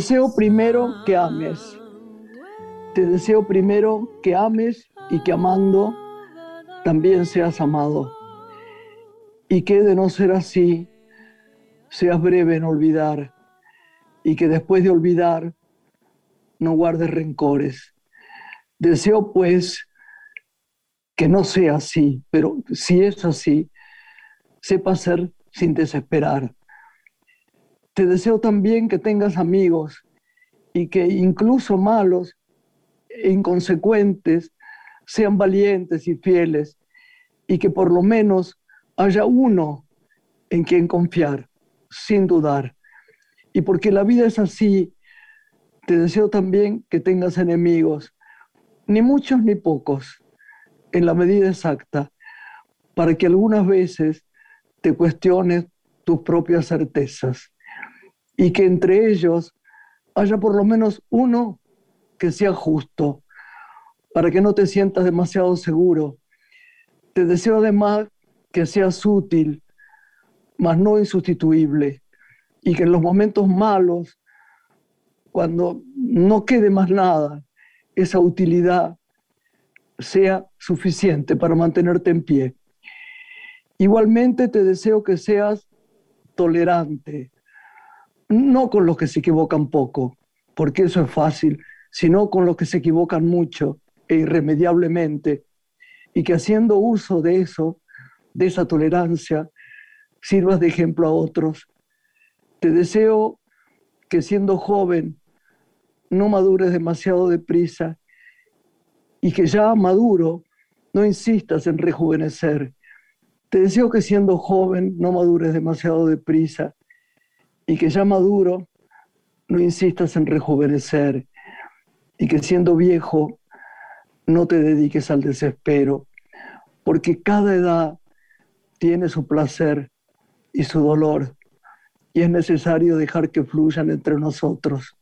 deseo primero que ames. Te deseo primero que ames y que amando también seas amado. Y que de no ser así, seas breve en olvidar y que después de olvidar no guardes rencores. Deseo pues que no sea así, pero si es así, sepa ser sin desesperar. Te deseo también que tengas amigos y que incluso malos inconsecuentes sean valientes y fieles y que por lo menos haya uno en quien confiar, sin dudar. Y porque la vida es así, te deseo también que tengas enemigos, ni muchos ni pocos, en la medida exacta, para que algunas veces te cuestiones tus propias certezas y que entre ellos haya por lo menos uno que sea justo, para que no te sientas demasiado seguro. Te deseo además que seas útil, mas no insustituible, y que en los momentos malos, cuando no quede más nada, esa utilidad sea suficiente para mantenerte en pie. Igualmente te deseo que seas tolerante, no con los que se equivocan poco, porque eso es fácil, sino con los que se equivocan mucho e irremediablemente, y que haciendo uso de eso, de esa tolerancia, sirvas de ejemplo a otros. Te deseo que siendo joven no madures demasiado deprisa y que ya maduro no insistas en rejuvenecer. Te deseo que siendo joven no madures demasiado deprisa y que ya maduro no insistas en rejuvenecer y que siendo viejo no te dediques al desespero, porque cada edad tiene su placer y su dolor y es necesario dejar que fluyan entre nosotros.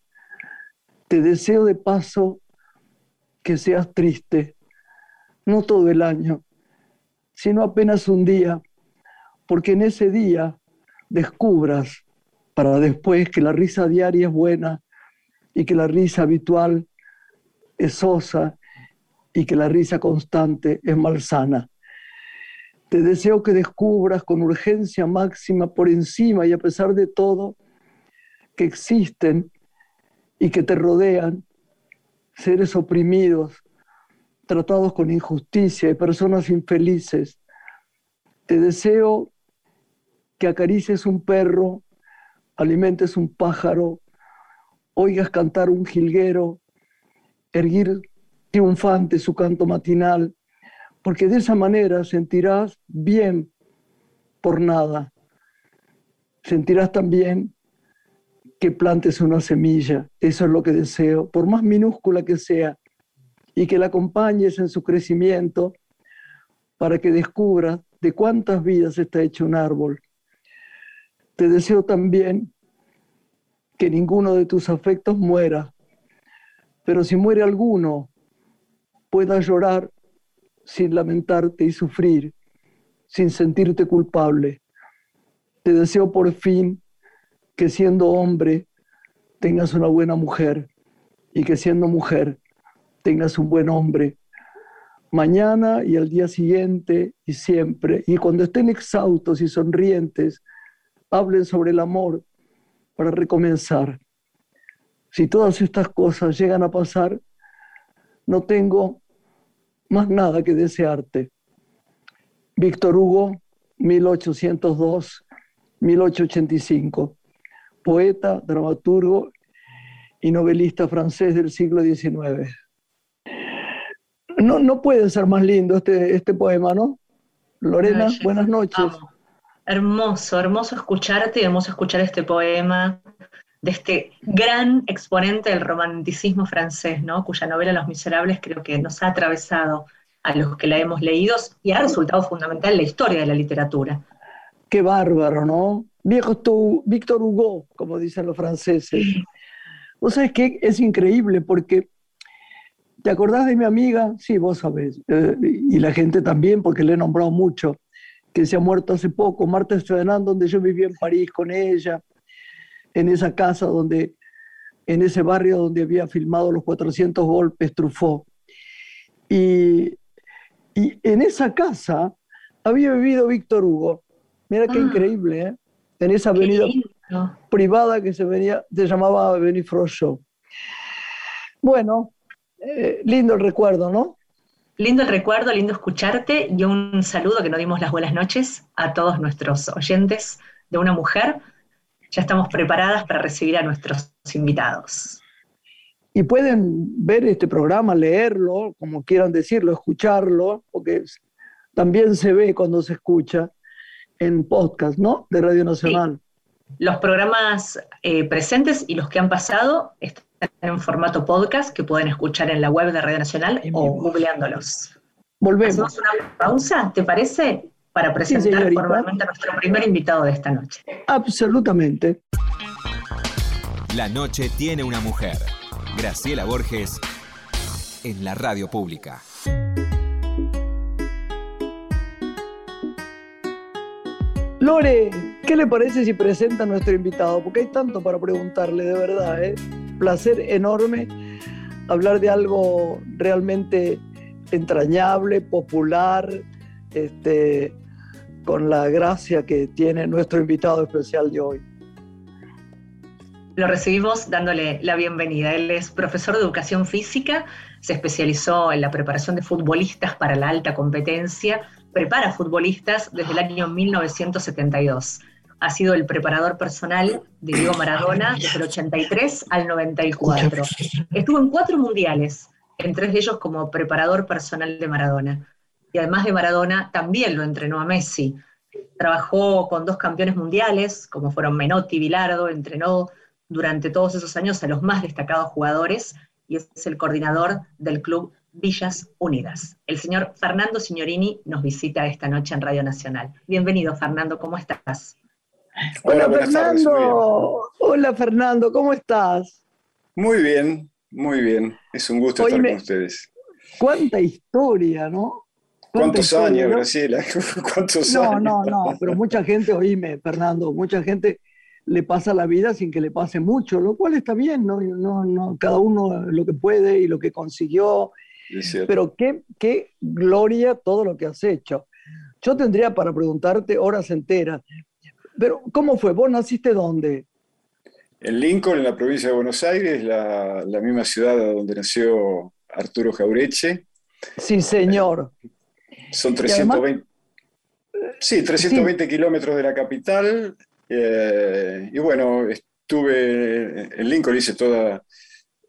Te deseo de paso que seas triste, no todo el año, sino apenas un día, porque en ese día descubras para después que la risa diaria es buena y que la risa habitual es sosa y que la risa constante es malsana. Te deseo que descubras con urgencia máxima por encima y a pesar de todo que existen y que te rodean seres oprimidos, tratados con injusticia y personas infelices. Te deseo que acaricies un perro, alimentes un pájaro, oigas cantar un jilguero, erguir triunfante su canto matinal, porque de esa manera sentirás bien por nada. Sentirás también que plantes una semilla. Eso es lo que deseo, por más minúscula que sea, y que la acompañes en su crecimiento para que descubras de cuántas vidas está hecho un árbol. Te deseo también que ninguno de tus afectos muera, pero si muere alguno, puedas llorar sin lamentarte y sufrir, sin sentirte culpable. Te deseo por fin que siendo hombre tengas una buena mujer y que siendo mujer tengas un buen hombre. Mañana y al día siguiente y siempre. Y cuando estén exhaustos y sonrientes, hablen sobre el amor para recomenzar. Si todas estas cosas llegan a pasar, no tengo más nada que desearte. Víctor Hugo, 1802-1885 poeta, dramaturgo y novelista francés del siglo XIX. No, no puede ser más lindo este, este poema, ¿no? Lorena, buenas noches. Hermoso, hermoso escucharte y hermoso escuchar este poema de este gran exponente del romanticismo francés, ¿no? cuya novela Los Miserables creo que nos ha atravesado a los que la hemos leído y ha resultado fundamental en la historia de la literatura. Qué bárbaro, ¿no? Viejo Víctor Hugo, como dicen los franceses. Vos sabés que es increíble porque ¿te acordás de mi amiga? Sí, vos sabés, eh, y la gente también, porque le he nombrado mucho, que se ha muerto hace poco, Marta Estrenán, donde yo viví en París con ella, en esa casa donde en ese barrio donde había filmado los 400 golpes Truffaut. Y, y en esa casa había vivido Víctor Hugo. Mira qué ah. increíble, ¿eh? En esa avenida privada que se, venía, se llamaba Show. Bueno, eh, lindo el recuerdo, ¿no? Lindo el recuerdo, lindo escucharte y un saludo que nos dimos las buenas noches a todos nuestros oyentes de una mujer. Ya estamos preparadas para recibir a nuestros invitados. Y pueden ver este programa, leerlo, como quieran decirlo, escucharlo, porque también se ve cuando se escucha en podcast, ¿no? De Radio Nacional. Los programas eh, presentes y los que han pasado están en formato podcast que pueden escuchar en la web de Radio Nacional o googleándolos. Volvemos. Hacemos una pausa, ¿te parece? Para presentar formalmente a nuestro primer invitado de esta noche. Absolutamente. La noche tiene una mujer. Graciela Borges en la radio pública. Lore, ¿qué le parece si presenta a nuestro invitado? Porque hay tanto para preguntarle, de verdad. ¿eh? Placer enorme hablar de algo realmente entrañable, popular, este, con la gracia que tiene nuestro invitado especial de hoy. Lo recibimos dándole la bienvenida. Él es profesor de educación física, se especializó en la preparación de futbolistas para la alta competencia prepara futbolistas desde el año 1972. Ha sido el preparador personal de Diego Maradona desde el 83 al 94. Estuvo en cuatro mundiales, en tres de ellos como preparador personal de Maradona. Y además de Maradona, también lo entrenó a Messi. Trabajó con dos campeones mundiales, como fueron Menotti y Bilardo, entrenó durante todos esos años a los más destacados jugadores y es el coordinador del club Villas Unidas. El señor Fernando Signorini nos visita esta noche en Radio Nacional. Bienvenido, Fernando, ¿cómo estás? Hola, Fernando. Hola, Fernando, ¿cómo estás? Muy bien, muy bien. Es un gusto estar con ustedes. Cuánta historia, ¿no? ¿Cuántos años, Graciela? ¿Cuántos no, años? No, no, no, pero mucha gente, oíme, Fernando, mucha gente le pasa la vida sin que le pase mucho, lo cual está bien, ¿no? no, no cada uno lo que puede y lo que consiguió pero qué, qué gloria todo lo que has hecho. Yo tendría para preguntarte horas enteras, pero ¿cómo fue? ¿Vos naciste dónde? En Lincoln, en la provincia de Buenos Aires, la, la misma ciudad donde nació Arturo Jaureche. Sí, señor. son 320, sí, 320 kilómetros de la capital. Eh, y bueno, estuve en Lincoln, hice toda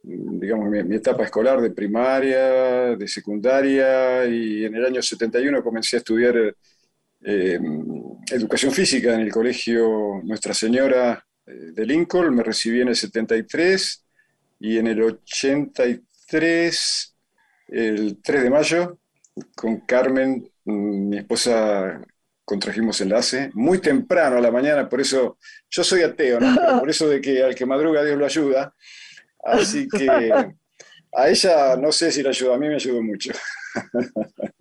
digamos, mi, etapa escolar de primaria, de secundaria, y en el año 71 comencé a estudiar eh, educación física en el colegio Nuestra Señora eh, de Lincoln, me recibí en el 73 y en el 83, el 3 de mayo, con Carmen, mm, mi esposa, contrajimos enlace, muy temprano a la mañana, por eso yo soy ateo, por eso de que al que madruga Dios lo ayuda. Así que a ella no sé si la ayudó, a mí me ayudó mucho.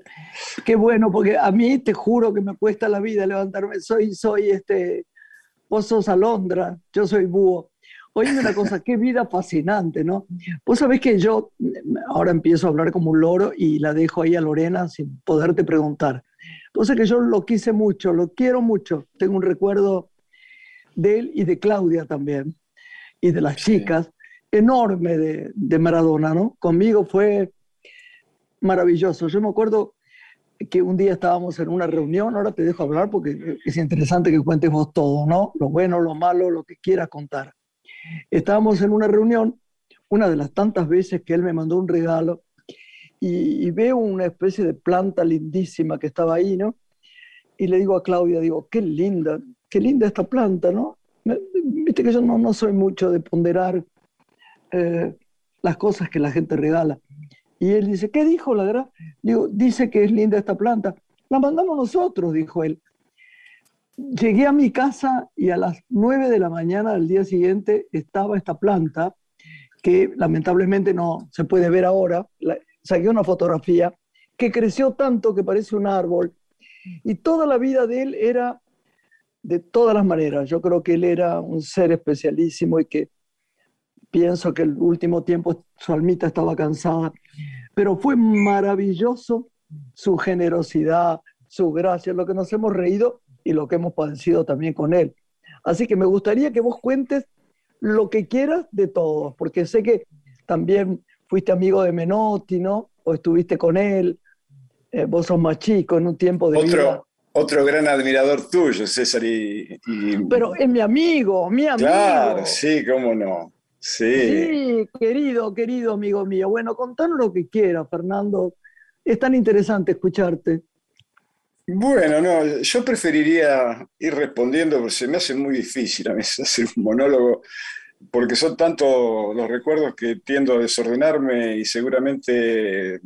Qué bueno, porque a mí te juro que me cuesta la vida levantarme. Soy, soy este, vos sos alondra, yo soy búho. Oye, una cosa, qué vida fascinante, ¿no? Vos sabés que yo ahora empiezo a hablar como un loro y la dejo ahí a Lorena sin poderte preguntar. Vos sabés que yo lo quise mucho, lo quiero mucho. Tengo un recuerdo de él y de Claudia también, y de las chicas enorme de, Maradona, ¿no? Conmigo fue maravilloso. Yo me acuerdo que un día estábamos en una reunión, ahora te dejo hablar porque es interesante que cuentes vos todo, ¿no? Lo bueno, lo malo, lo que quieras contar. Estábamos en una reunión, una de las tantas veces que él me mandó un regalo, y, veo una especie de planta lindísima que estaba ahí, ¿no? Y le digo a Claudia, digo, qué linda, qué linda esta planta, ¿no? Viste que yo no, no soy mucho de ponderar eh, las cosas que la gente regala. Y él dice, ¿qué dijo la verdad? Digo, dice que es linda esta planta. La mandamos nosotros, dijo él. Llegué a mi casa y a las 9 de la mañana del día siguiente estaba esta planta, que lamentablemente no se puede ver ahora. saqué una fotografía que creció tanto que parece un árbol. Y toda la vida de él era de todas las maneras. Yo creo que él era un ser especialísimo y que pienso que el último tiempo su almita estaba cansada, pero fue maravilloso su generosidad, su gracia, lo que nos hemos reído y lo que hemos padecido también con él. Así que me gustaría que vos cuentes lo que quieras de todos, porque sé que también fuiste amigo de Menotti, ¿no? O estuviste con él, eh, vos sos más chico en un tiempo de otro, Otro gran admirador tuyo, César. Y, Pero es mi amigo, mi amigo. Claro, sí, cómo no. Sí. querido, querido amigo mío. Bueno, contanos lo que quieras, Fernando. Es tan interesante escucharte. Bueno, no, yo preferiría ir respondiendo, porque se me hace muy difícil a veces hacer un monólogo, porque son tantos los recuerdos que tiendo a desordenarme y seguramente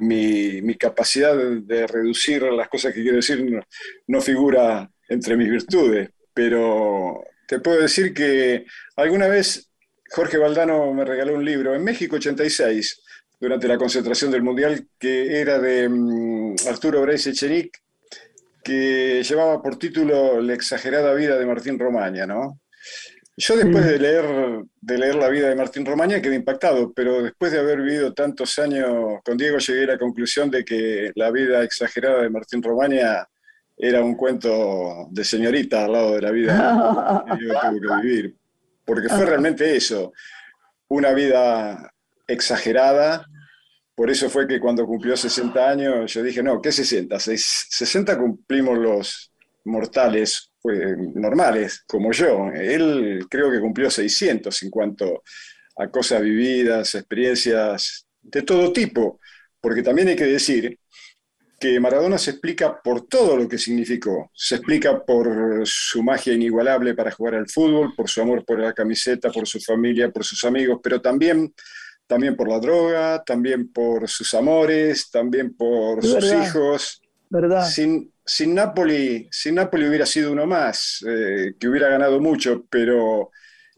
mi, capacidad de, reducir las cosas que quiero decir no, no figura entre mis virtudes, pero te puedo decir que alguna vez Jorge Valdano me regaló un libro en México 86, durante la concentración del Mundial, que era de mm, Arturo Brais Echenique, que llevaba por título La exagerada vida de Martín Romaña, ¿no? Yo después de leer, de leer la vida de Martín Romaña quedé impactado, pero después de haber vivido tantos años con Diego llegué a la conclusión de que la vida exagerada de Martín Romaña era un cuento de señorita al lado de la vida que yo tuve que vivir porque fue realmente eso, una vida exagerada. Por eso fue que cuando cumplió 60 años yo dije, no, ¿qué 60? 60 cumplimos los mortales pues, normales, como yo. Él creo que cumplió 600 en cuanto a cosas vividas, experiencias de todo tipo, porque también hay que decir que Maradona se explica por todo lo que significó. Se explica por su magia inigualable para jugar al fútbol, por su amor por la camiseta, por su familia, por sus amigos, pero también, también por la droga, también por sus amores, también por sus hijos. ¿verdad? Sin, sin, Napoli, sin Napoli hubiera sido uno más, eh, que hubiera ganado mucho, pero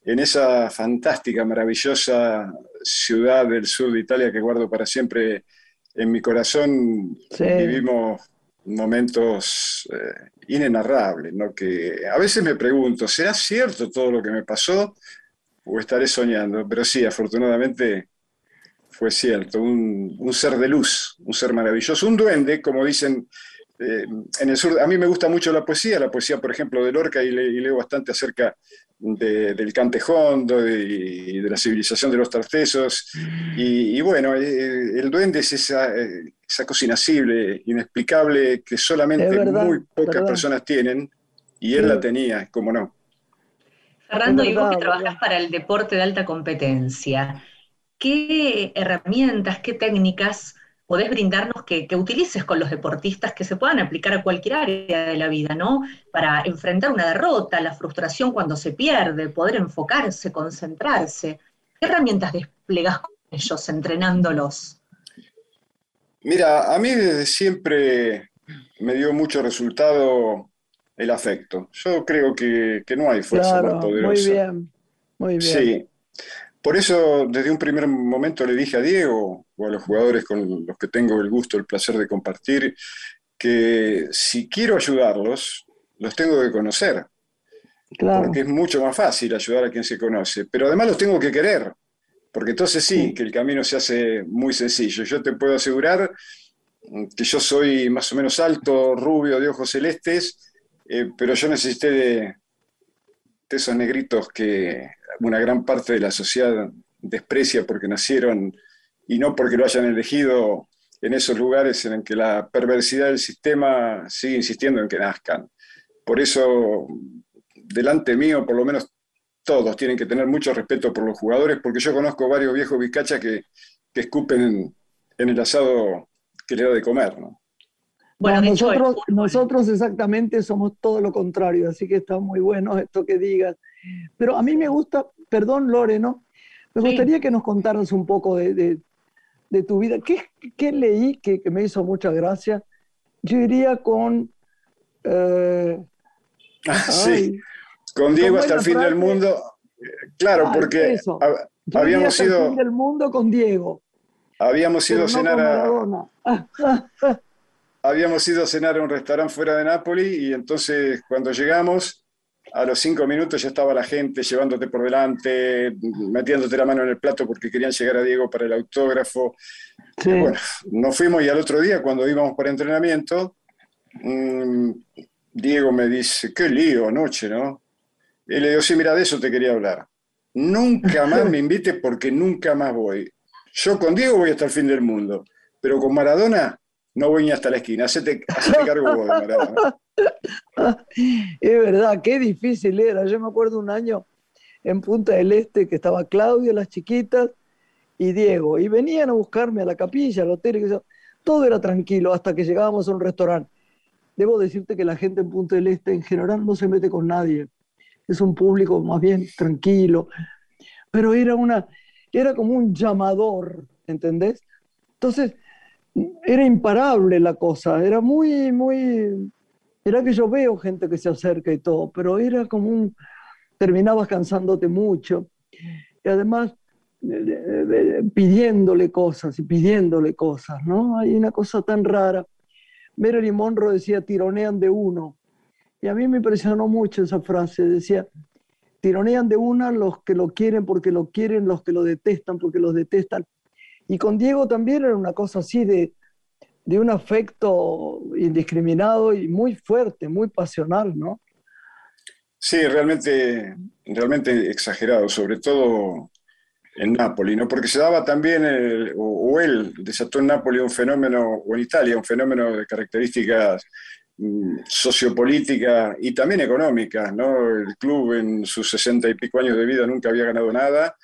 en esa fantástica, maravillosa ciudad del sur de Italia que guardo para siempre en mi corazón vivimos momentos eh, inenarrables, ¿no? que a veces me pregunto, ¿será cierto todo lo que me pasó o estaré soñando? Pero sí, afortunadamente fue cierto, un, un ser de luz, un ser maravilloso, un duende, como dicen eh, en el sur, a mí me gusta mucho la poesía, la poesía, por ejemplo, de Lorca, y, leo bastante acerca del cantejondo y de la civilización de los tartesos. Y, bueno, eh, el duende es esa, eh, esa cosa inasible, inexplicable, que solamente muy pocas personas tienen, y él la tenía, como no. Fernando, y vos que trabajás para el deporte de alta competencia, ¿qué herramientas, qué técnicas podés brindarnos que, utilices con los deportistas que se puedan aplicar a cualquier área de la vida, ¿no? Para enfrentar una derrota, la frustración cuando se pierde, poder enfocarse, concentrarse. ¿Qué herramientas desplegás con ellos entrenándolos? Mira, a mí desde siempre me dio mucho resultado el afecto. Yo creo que, no hay fuerza más poderosa. Muy bien, muy bien. Sí, por eso, desde un primer momento le dije a Diego o a los jugadores con los que tengo el gusto, el placer de compartir, que si quiero ayudarlos, los tengo que conocer. Porque es mucho más fácil ayudar a quien se conoce. Pero además los tengo que querer. Porque entonces sí, que el camino se hace muy sencillo. Yo te puedo asegurar que yo soy más o menos alto, rubio, de ojos celestes, eh, pero yo necesité de esos negritos que una gran parte de la sociedad desprecia porque nacieron y no porque lo hayan elegido en esos lugares en que la perversidad del sistema sigue insistiendo en que nazcan. Por eso, delante mío, por lo menos todos tienen que tener mucho respeto por los jugadores, porque yo conozco varios viejos vizcachas que, escupen en, el asado que le da de comer. Bueno, nosotros, nosotros exactamente somos todo lo contrario, así que está muy bueno esto que digas. Pero a mí me gusta, perdón Lore, ¿no? Me gustaría que nos contaras un poco de, tu vida. ¿Qué, leí que, me hizo mucha gracia? Yo iría con... Eh, ah, sí, con Diego hasta el fin del mundo. Claro, porque habíamos ido... Hasta el fin del mundo con Diego. Habíamos ido a cenar a... habíamos ido a cenar a un restaurante fuera de Nápoles y entonces cuando llegamos a los cinco minutos ya estaba la gente llevándote por delante, metiéndote la mano en el plato porque querían llegar a Diego para el autógrafo. Bueno, nos fuimos y al otro día, cuando íbamos para entrenamiento, mm, Diego me dice, qué lío anoche, ¿no? Y le digo, sí, mira, de eso te quería hablar. Nunca más me invite porque nunca más voy. Yo con Diego voy hasta el fin del mundo, pero con Maradona no voy ni hasta la esquina. Hacete, cargo vos Maradona. Es verdad, qué difícil era. Yo me acuerdo un año en Punta del Este que estaba Claudia, las chiquitas, y Diego, y venían a buscarme a la capilla, al hotel, todo era tranquilo hasta que llegábamos a un restaurante. Debo decirte que la gente en Punta del Este en general no se mete con nadie. Es un público más bien tranquilo, pero era una, era como un llamador, ¿entendés? Entonces, era imparable la cosa, era muy, muy, era que yo veo gente que se acerca y todo, pero era como un, terminabas cansándote mucho. Y además pidiéndole cosas y pidiéndole cosas, ¿no? Hay una cosa tan rara. Marilyn Monroe decía, tironean de uno. Y a mí me impresionó mucho esa frase. Decía, tironean de una los que lo quieren porque lo quieren, los que lo detestan porque lo detestan. Y con Diego también era una cosa así de, de un afecto indiscriminado y muy fuerte, muy pasional, ¿no? Sí, realmente, realmente exagerado, sobre todo en Nápoles, ¿no? Porque se daba también, o, él desató en Nápoles un fenómeno, o en Italia, un fenómeno de características mm, sociopolíticas y también económicas, ¿no? El club en sus sesenta y pico años de vida nunca había ganado nada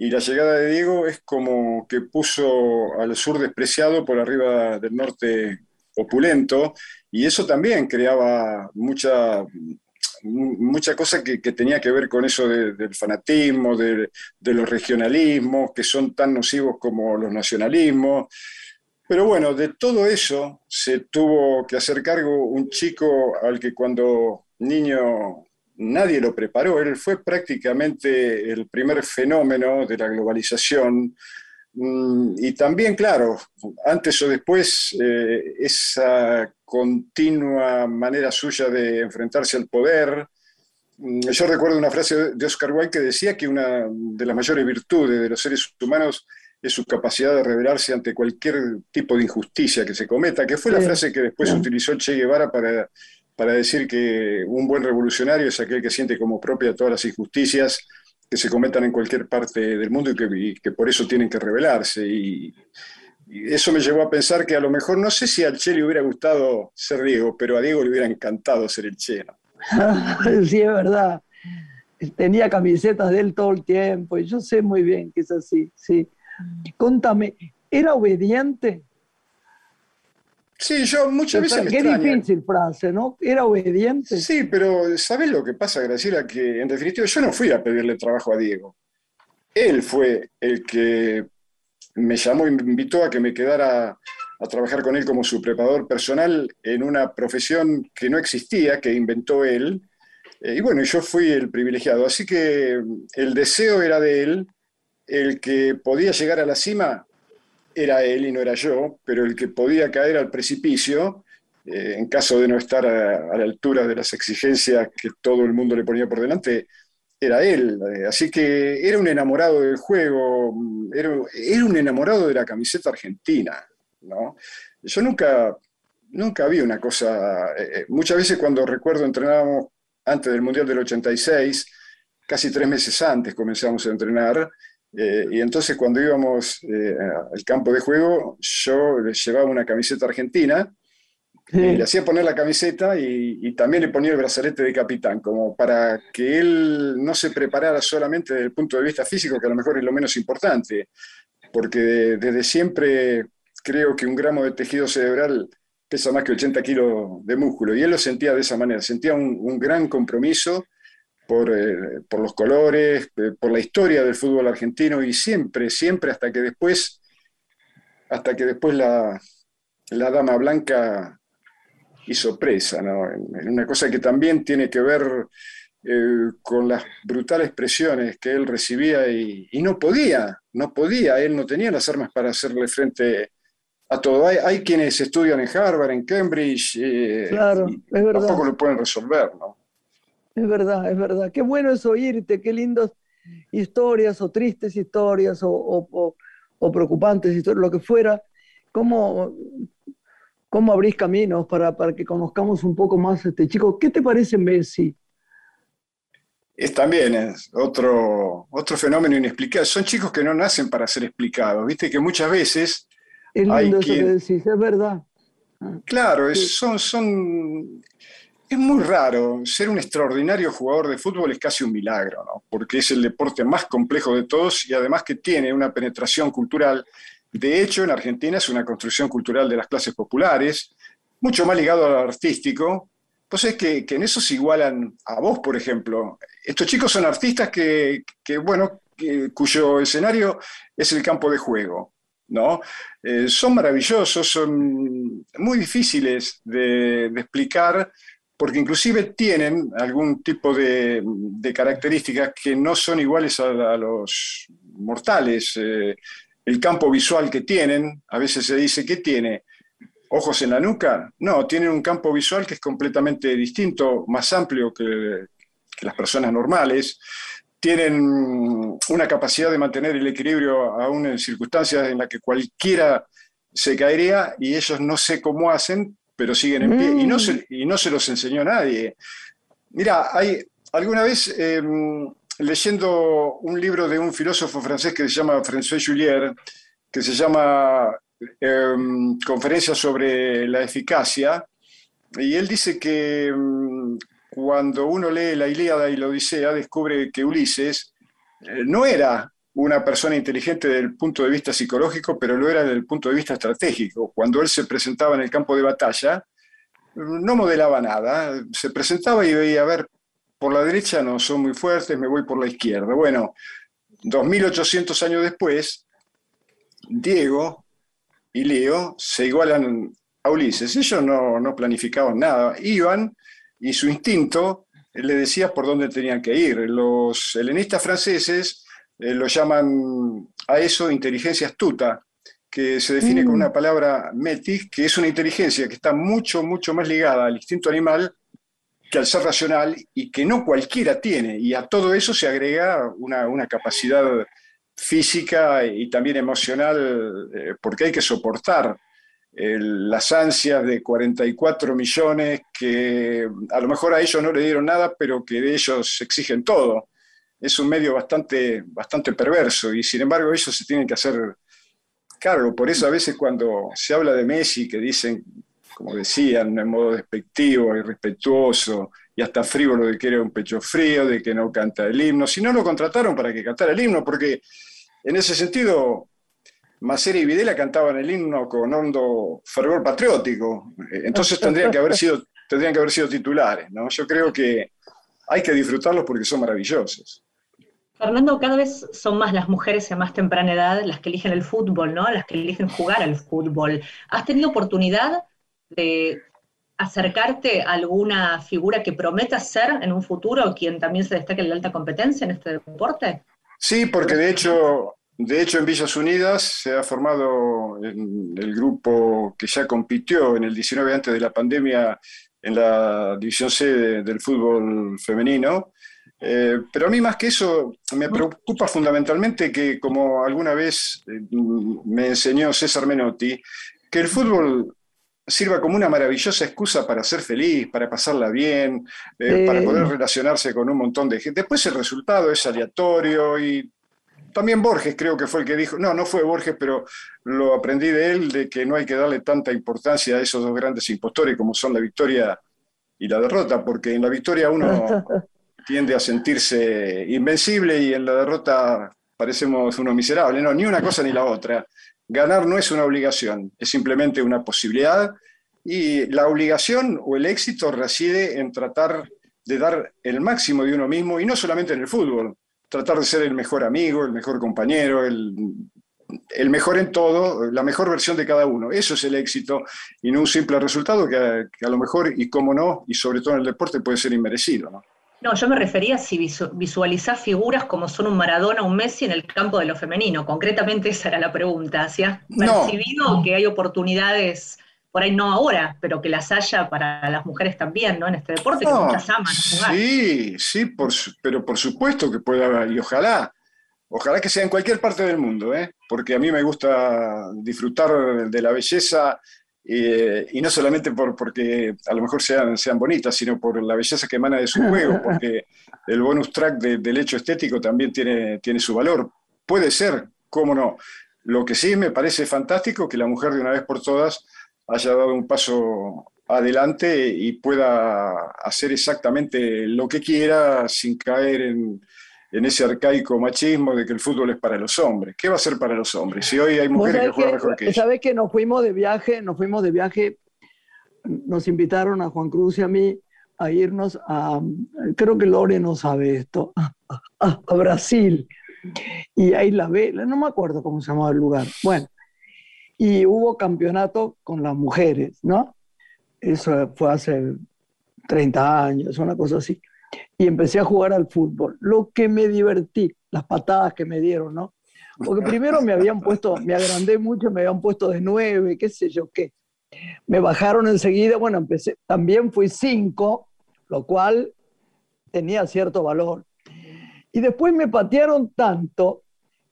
y la llegada de Diego es como que puso al sur despreciado por arriba del norte opulento, y eso también creaba mucha, mucha cosa que, tenía que ver con eso del fanatismo, de, los regionalismos, que son tan nocivos como los nacionalismos. Pero bueno, de todo eso se tuvo que hacer cargo un chico al que cuando niño nadie lo preparó, él fue prácticamente el primer fenómeno de la globalización. Mm, y también, claro, antes o después, eh, esa continua manera suya de enfrentarse al poder. Mm, yo recuerdo una frase de Oscar Wilde que decía que una de las mayores virtudes de los seres humanos es su capacidad de rebelarse ante cualquier tipo de injusticia que se cometa, que fue la frase que después utilizó Che Guevara para para decir que un buen revolucionario es aquel que siente como propia todas las injusticias que se cometan en cualquier parte del mundo y que, por eso tienen que rebelarse. Y, eso me llevó a pensar que a lo mejor, no sé si al Che le hubiera gustado ser Diego, pero a Diego le hubiera encantado ser el Che. sí, es verdad. Tenía camisetas de él todo el tiempo y yo sé muy bien que es así, sí. Contame, ¿era obediente? Sí, yo muchas veces me Qué difícil frase, ¿no? Era obediente. Sí, pero ¿sabes lo que pasa, Graciela? Que en definitiva yo no fui a pedirle trabajo a Diego. Él fue el que me llamó y me invitó a que me quedara a trabajar con él como su preparador personal en una profesión que no existía, que inventó él. Eh, y bueno, yo fui el privilegiado. Así que el deseo era de él, el que podía llegar a la cima era él y no era yo, pero el que podía caer al precipicio, eh, en caso de no estar a, la altura de las exigencias que todo el mundo le ponía por delante, era él. Eh, así que era un enamorado del juego, era, un enamorado de la camiseta argentina. ¿no? Yo nunca, nunca vi una cosa, eh, muchas veces cuando recuerdo entrenábamos antes del Mundial del 86, casi tres meses antes comenzamos a entrenar, eh, y entonces cuando íbamos eh, al campo de juego, yo le llevaba una camiseta argentina, y le hacía poner la camiseta y, también le ponía el brazalete de capitán, como para que él no se preparara solamente desde el punto de vista físico, que a lo mejor es lo menos importante, porque desde siempre creo que un gramo de tejido cerebral pesa más que 80 kilos de músculo, y él lo sentía de esa manera, sentía un, un gran compromiso eh, por, los colores, eh, por la historia del fútbol argentino y siempre, siempre hasta que después, hasta que después la, Dama Blanca hizo presa, ¿no? Una cosa que también tiene que ver eh, con las brutales presiones que él recibía y, no podía, no podía, él no tenía las armas para hacerle frente a todo. Hay, quienes estudian en Harvard, en Cambridge, claro, y tampoco lo pueden resolver, ¿no? Es verdad, es verdad. Qué bueno es oírte, qué lindas historias o tristes historias o, preocupantes historias, lo que fuera. ¿Cómo, cómo abrís caminos para, para que conozcamos un poco más a este chico? ¿Qué te parece Messi? es también es otro, otro fenómeno inexplicable. Son chicos que no nacen para ser explicados, viste que muchas veces... Es lindo eso que decís, es verdad. Claro, es, son, son, es muy raro. Ser un extraordinario jugador de fútbol es casi un milagro, ¿no? porque es el deporte más complejo de todos y además que tiene una penetración cultural. De hecho, en Argentina es una construcción cultural de las clases populares, mucho más ligado al artístico, pues es que, en eso se igualan a vos, por ejemplo. Estos chicos son artistas que, bueno, cuyo escenario es el campo de juego, ¿no? Eh, son maravillosos, son muy difíciles de, explicar, porque inclusive tienen algún tipo de, características que no son iguales a, los mortales. Eh, el campo visual que tienen, a veces se dice que tiene ojos en la nuca. No, tienen un campo visual que es completamente distinto, más amplio que, las personas normales. Tienen una capacidad de mantener el equilibrio aún en circunstancias en las que cualquiera se caería y ellos no sé cómo hacen, pero siguen en pie y, no se, y no se los enseñó nadie. Mira, hay alguna vez em, leyendo un libro de un filósofo francés que se llama François Julier, que se llama Em, conferencia sobre la eficacia, y él dice que em, cuando uno lee la Ilíada y la Odisea, descubre que Ulises eh, no era una persona inteligente desde el punto de vista psicológico, pero lo era desde el punto de vista estratégico. Cuando él se presentaba en el campo de batalla, no modelaba nada, se presentaba y veía, a ver, por la derecha no son muy fuertes, me voy por la izquierda. Bueno, 2800 años después, Diego y Leo se igualan a Ulises. Ellos no, no planificaban nada, iban y su instinto le decía por dónde tenían que ir. Los helenistas franceses eh, lo llaman a eso inteligencia astuta, que se define con mm. una palabra metis, que es una inteligencia que está mucho, mucho más ligada al instinto animal que al ser racional y que no cualquiera tiene. Y a todo eso se agrega una, una capacidad física y también emocional, eh, porque hay que soportar las ansias de 44 millones que a lo mejor a ellos no le dieron nada, pero que de ellos exigen todo. Es un medio bastante, bastante perverso y sin embargo ellos se tienen que hacer cargo. Por eso a veces cuando se habla de Messi, que dicen, como decían, en modo despectivo, irrespetuoso y hasta frívolo de que era un pecho frío, de que no canta el himno, si no lo contrataron para que cantara el himno, porque en ese sentido, Macera y Videla cantaban el himno con hondo fervor patriótico, entonces tendrían que haber sido, tendrían que haber sido titulares. ¿no? Yo creo que hay que disfrutarlos porque son maravillosos. Fernando, cada vez son más las mujeres a más temprana edad las que eligen el fútbol, ¿no? Las que eligen jugar al fútbol. ¿Has tenido oportunidad de acercarte a alguna figura que prometa ser en un futuro quien también se destaque en la alta competencia en este deporte? Sí, porque de hecho, de hecho en Villas Unidas se ha formado el grupo que ya compitió en el 19 antes de la pandemia en la división C del fútbol femenino. Eh, pero a mí más que eso me preocupa fundamentalmente que, como alguna vez eh, me enseñó César Menotti, que el fútbol sirva como una maravillosa excusa para ser feliz, para pasarla bien, eh, para poder relacionarse con un montón de gente. Después el resultado es aleatorio y también Borges creo que fue el que dijo, no, no fue Borges, pero lo aprendí de él, de que no hay que darle tanta importancia a esos dos grandes impostores como son la victoria y la derrota, porque en la victoria uno tiende a sentirse invencible y en la derrota parecemos uno miserable. No, ni una cosa ni la otra. Ganar no es una obligación, es simplemente una posibilidad y la obligación o el éxito reside en tratar de dar el máximo de uno mismo y no solamente en el fútbol, tratar de ser el mejor amigo, el mejor compañero, el, mejor en todo, la mejor versión de cada uno. Eso es el éxito y no un simple resultado que a, lo mejor, y cómo no, y sobre todo en el deporte puede ser inmerecido. No, yo me refería si visualizás figuras como son un Maradona o un Messi en el campo de lo femenino. Concretamente esa era la pregunta. ¿Si has percibido que hay oportunidades por ahí no ahora, pero que las haya para las mujeres también, ¿no? En este deporte que muchas aman jugar. Sí, sí, por, pero por supuesto que puede haber, y ojalá, ojalá que sea en cualquier parte del mundo, ¿eh? porque a mí me gusta disfrutar de la belleza eh, y no solamente por, porque a lo mejor sean, sean bonitas, sino por la belleza que emana de su juego, porque el bonus track del hecho estético también tiene, tiene su valor. Puede ser, cómo no. Lo que sí me parece fantástico que la mujer de una vez por todas haya dado un paso adelante y pueda hacer exactamente lo que quiera sin caer en, ese arcaico machismo de que el fútbol es para los hombres. ¿Qué va a ser para los hombres? Si hoy hay mujeres que juegan mejor que ellos. ¿Sabes que nos fuimos de viaje? Nos fuimos de viaje, nos invitaron a Juan Cruz y a mí a irnos a, creo que Lore no sabe esto, a, a Brasil. Y ahí la ve, no me acuerdo cómo se llamaba el lugar. Bueno, y hubo campeonato con las mujeres, ¿no? Eso fue hace 30 años, una cosa así. Y empecé a jugar al fútbol. Lo que me divertí, las patadas que me dieron, ¿no? Porque primero me habían puesto, me agrandé mucho, me habían puesto de nueve, qué sé yo qué. Me bajaron enseguida, bueno, empecé, también fui cinco, lo cual tenía cierto valor. Y después me patearon tanto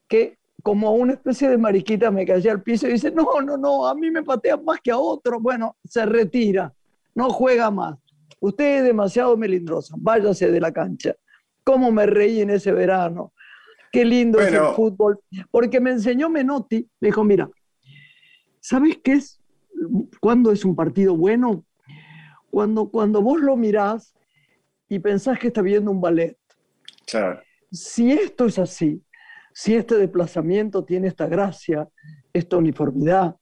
que como una especie de mariquita me caí al piso y dice, no, no, no, a mí me patean más que a otro. Bueno, se retira, no juega más. Usted es demasiado melindrosa, váyase de la cancha. ¿Cómo me reí en ese verano? Qué lindo es el fútbol. Porque me enseñó Menotti, me dijo, mira, ¿sabes qué es? ¿Cuándo es un partido bueno? Cuando, cuando vos lo mirás y pensás que está viendo un ballet. Si esto es así, si este desplazamiento tiene esta gracia, esta uniformidad,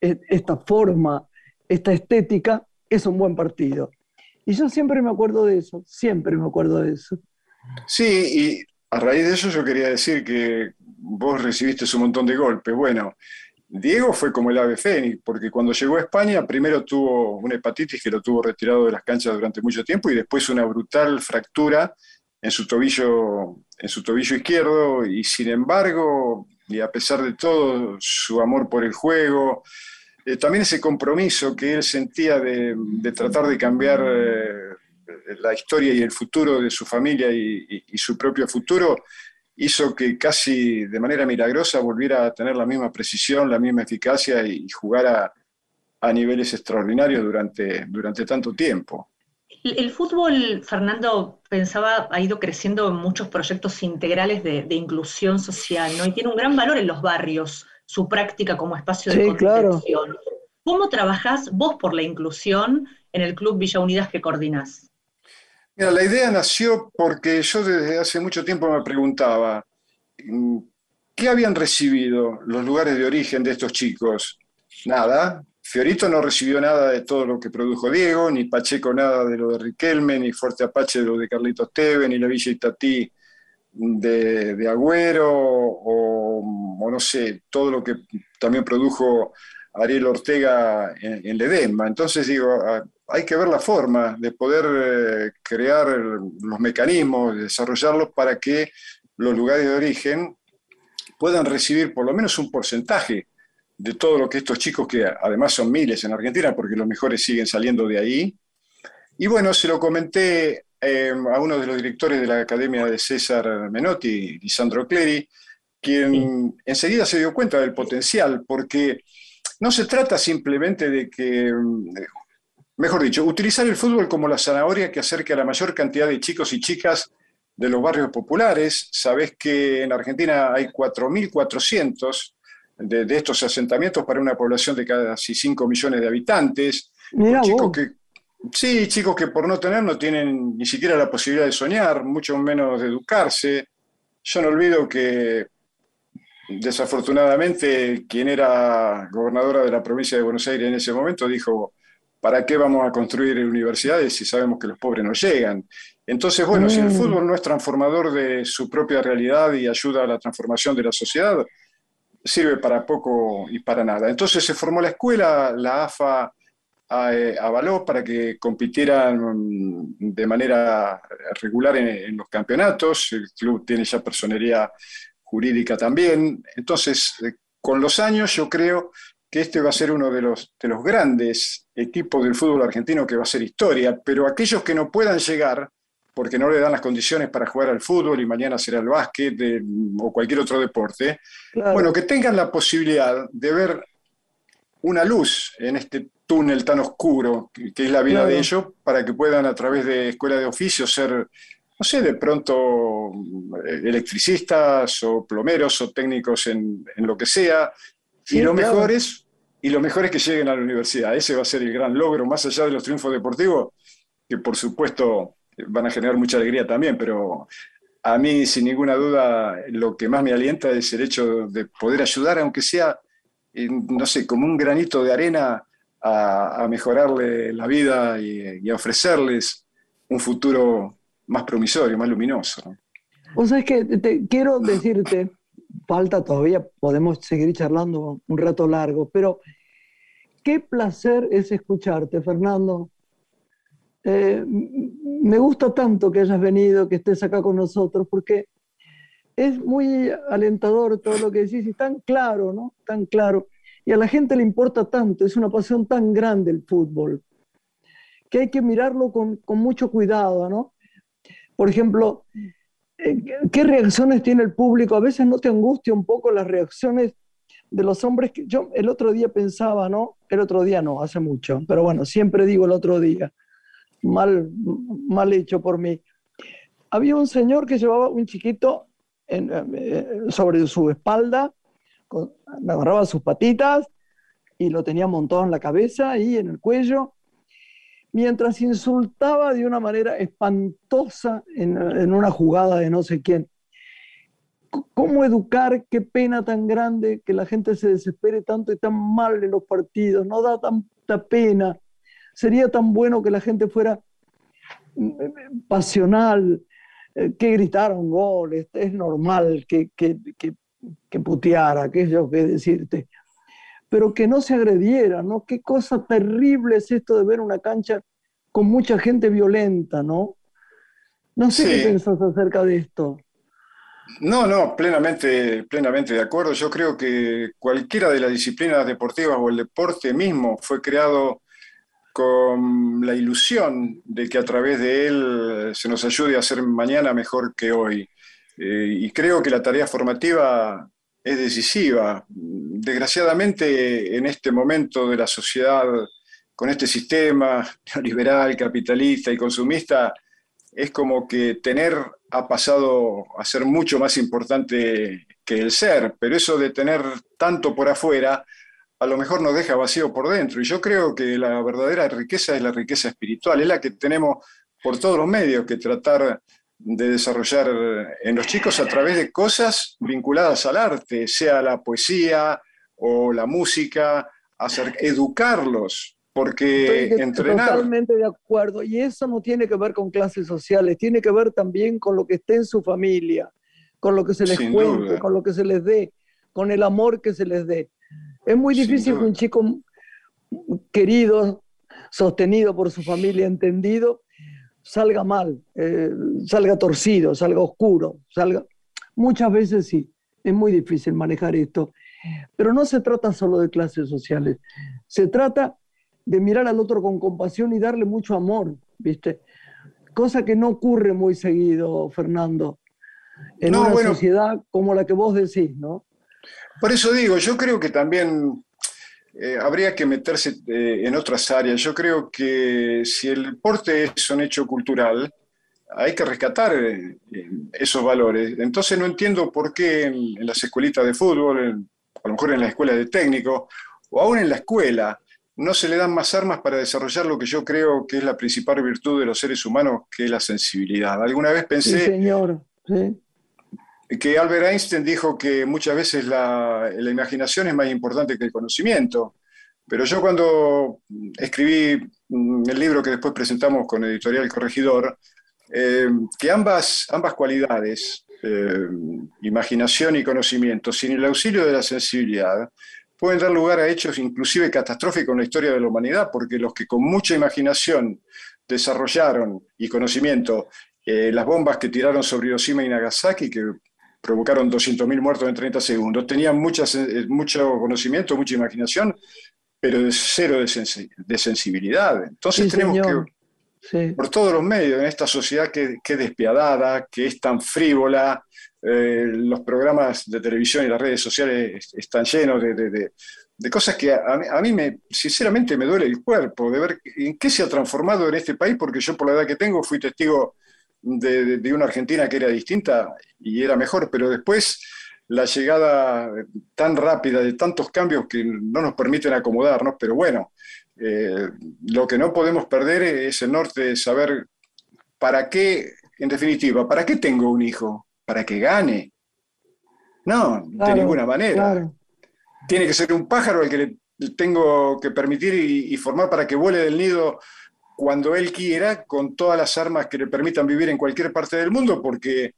e, esta forma, esta estética, es un buen partido. Y yo siempre me acuerdo de eso, siempre me acuerdo de eso. Sí, y a raíz de eso yo quería decir que vos recibiste un montón de golpes. Bueno, Diego fue como el ave fénix, porque cuando llegó a España primero tuvo una hepatitis que lo tuvo retirado de las canchas durante mucho tiempo y después una brutal fractura en su tobillo, en su tobillo izquierdo y sin embargo, y a pesar de todo, su amor por el juego, eh, también ese compromiso que él sentía de, tratar de cambiar eh, la historia y el futuro de su familia y, su propio futuro, hizo que casi de manera milagrosa volviera a tener la misma precisión, la misma eficacia y, jugara a niveles extraordinarios durante, durante tanto tiempo. El fútbol, Fernando, pensaba, ha ido creciendo en muchos proyectos integrales de, inclusión social, ¿no? Y tiene un gran valor en los barrios, su práctica como espacio de contención. ¿Cómo trabajás vos por la inclusión en el Club Villa Unidas que coordinás? Mira, la idea nació porque yo desde hace mucho tiempo me preguntaba, mm, ¿qué habían recibido los lugares de origen de estos chicos? Nada, Fiorito no recibió nada de todo lo que produjo Diego, ni Pacheco nada de lo de Riquelme, ni Fuerte Apache de lo de Carlitos Teve, ni la Villa Itatí de, de Agüero, o, no sé, todo lo que también produjo Ariel Ortega en, Ledesma. Entonces digo, hay que ver la forma de poder eh, crear los mecanismos, desarrollarlos para que los lugares de origen puedan recibir por lo menos un porcentaje de todo lo que estos chicos, que además son miles en Argentina, porque los mejores siguen saliendo de ahí. Y bueno, se lo comenté eh, a uno de los directores de la Academia de César Menotti, Lisandro Cleri, quien enseguida se dio cuenta del potencial, porque no se trata simplemente de que, mejor dicho, utilizar el fútbol como la zanahoria que acerque a la mayor cantidad de chicos y chicas de los barrios populares. Sabés que en Argentina hay 4.400 de, estos asentamientos para una población de casi 5 millones de habitantes. chicos que, sí, chicos que por no tener no tienen ni siquiera la posibilidad de soñar, mucho menos de educarse. Yo no olvido que desafortunadamente quien era gobernadora de la provincia de Buenos Aires en ese momento dijo, ¿para qué vamos a construir universidades si sabemos que los pobres no llegan? Entonces, bueno, si el mm. fútbol no es transformador de su propia realidad y ayuda a la transformación de la sociedad, sirve para poco y para nada. Entonces se formó la escuela, la AFA eh, avaló para que compitieran de manera regular en, los campeonatos, el club tiene ya personería jurídica también, entonces eh, con los años yo creo que este va a ser uno de los, de los grandes equipos del fútbol argentino que va a ser historia, pero aquellos que no puedan llegar, porque no le dan las condiciones para jugar al fútbol y mañana será el básquet o cualquier otro deporte, bueno, que tengan la posibilidad de ver una luz en este túnel tan oscuro que, es la vida de ellos, para que puedan a través de escuela de oficio ser, no sé, de pronto eh, electricistas o plomeros o técnicos en, lo que sea. y lo mejor es y lo mejor es que lleguen a la universidad. Ese va a ser el gran logro, más allá de los triunfos deportivos, que por supuesto van a generar mucha alegría también, pero a mí, sin ninguna duda, lo que más me alienta es el hecho de poder ayudar, aunque sea, no sé, como un granito de arena, a, mejorarle la vida y, a ofrecerles un futuro más promisorio, más luminoso. O sea, es que te, quiero decirte, falta todavía, podemos seguir charlando un rato largo, pero qué placer es escucharte, Fernando. Eh, me gusta tanto que hayas venido, que estés acá con nosotros, porque es muy alentador todo lo que decís y tan claro, ¿no? Tan claro. Y a la gente le importa tanto, es una pasión tan grande el fútbol, que hay que mirarlo con, con mucho cuidado, ¿no? Por ejemplo, eh, ¿qué reacciones tiene el público? A veces no te angustia un poco las reacciones de los hombres que yo el otro día pensaba, ¿no? El otro día no, hace mucho, pero bueno, siempre digo el otro día, mal, mal hecho por mí. Había un señor que llevaba un chiquito eh, sobre su espalda agarraba sus patitas y lo tenía montado en la cabeza y en el cuello, mientras insultaba de una manera espantosa en, en una jugada de no sé quién. ¿Cómo educar? Qué pena tan grande que la gente se desespere tanto y tan mal en los partidos. No da tanta pena. Sería tan bueno que la gente fuera mm, eh, pasional, eh, que gritaron goles. Es normal que, que, que que puteara, que yo que decirte, pero que no se agrediera, ¿no? Qué cosa terrible es esto de ver una cancha con mucha gente violenta, ¿no? No sé qué pensás acerca de esto. No, no, plenamente, plenamente de acuerdo. Yo creo que cualquiera de las disciplinas deportivas o el deporte mismo fue creado con la ilusión de que a través de él se nos ayude a ser mañana mejor que hoy. Eh, y creo que la tarea formativa es decisiva. Desgraciadamente, en este momento de la sociedad, con este sistema neoliberal, capitalista y consumista, es como que tener ha pasado a ser mucho más importante que el ser, pero eso de tener tanto por afuera, a lo mejor nos deja vacío por dentro. Y yo creo que la verdadera riqueza es la riqueza espiritual, es la que tenemos por todos los medios que tratar de desarrollar en los chicos a través de cosas vinculadas al arte, sea la poesía o la música, hacer, educarlos, porque Estoy entrenar... Totalmente de acuerdo, y eso no tiene que ver con clases sociales, tiene que ver también con lo que esté en su familia, con lo que se les cuente, con lo que se les dé, con el amor que se les dé. Es muy difícil que un chico querido, sostenido por su familia, entendido, salga mal, eh, salga torcido, salga oscuro, salga... Muchas veces sí, es muy difícil manejar esto, pero no se trata solo de clases sociales, se trata de mirar al otro con compasión y darle mucho amor, ¿viste? Cosa que no ocurre muy seguido, Fernando, en una sociedad como la que vos decís, ¿no? Por eso digo, yo creo que también eh, habría que meterse eh, en otras áreas. Yo creo que si el deporte es un hecho cultural, hay que rescatar eh, esos valores. Entonces no entiendo por qué en, las escuelitas de fútbol, a lo mejor en la escuela de técnico, o aún en la escuela, no se le dan más armas para desarrollar lo que yo creo que es la principal virtud de los seres humanos, que es la sensibilidad. Alguna vez pensé señor. ¿Sí? Que Albert Einstein dijo que muchas veces la, imaginación es más importante que el conocimiento. Pero yo cuando escribí mm, el libro que después presentamos con Editorial Corregidor, eh, que ambas, ambas cualidades, eh, imaginación y conocimiento, sin el auxilio de la sensibilidad, pueden dar lugar a hechos inclusive catastróficos en la historia de la humanidad, porque los que con mucha imaginación desarrollaron y conocimiento eh, las bombas que tiraron sobre Hiroshima y Nagasaki, que provocaron 200.000 muertos en 30 segundos. Tenían muchas, eh, mucho conocimiento, mucha imaginación, pero de cero de, sensibilidad. Entonces tenemos que, por todos los medios, en esta sociedad que, que despiadada, que es tan frívola, eh, los programas de televisión y las redes sociales están llenos de, cosas que a, mí, me, sinceramente me duele el cuerpo, de ver en qué se ha transformado en este país, porque yo por la edad que tengo fui testigo de, una Argentina que era distinta y era mejor, pero después la llegada tan rápida de tantos cambios que no nos permiten acomodarnos, pero bueno, eh, lo que no podemos perder es el norte de saber para qué, en definitiva, ¿para qué tengo un hijo? ¿Para que gane? No, de ninguna manera. Tiene que ser un pájaro el que le tengo que permitir y formar para que vuele del nido cuando él quiera, con todas las armas que le permitan vivir en cualquier parte del mundo, porque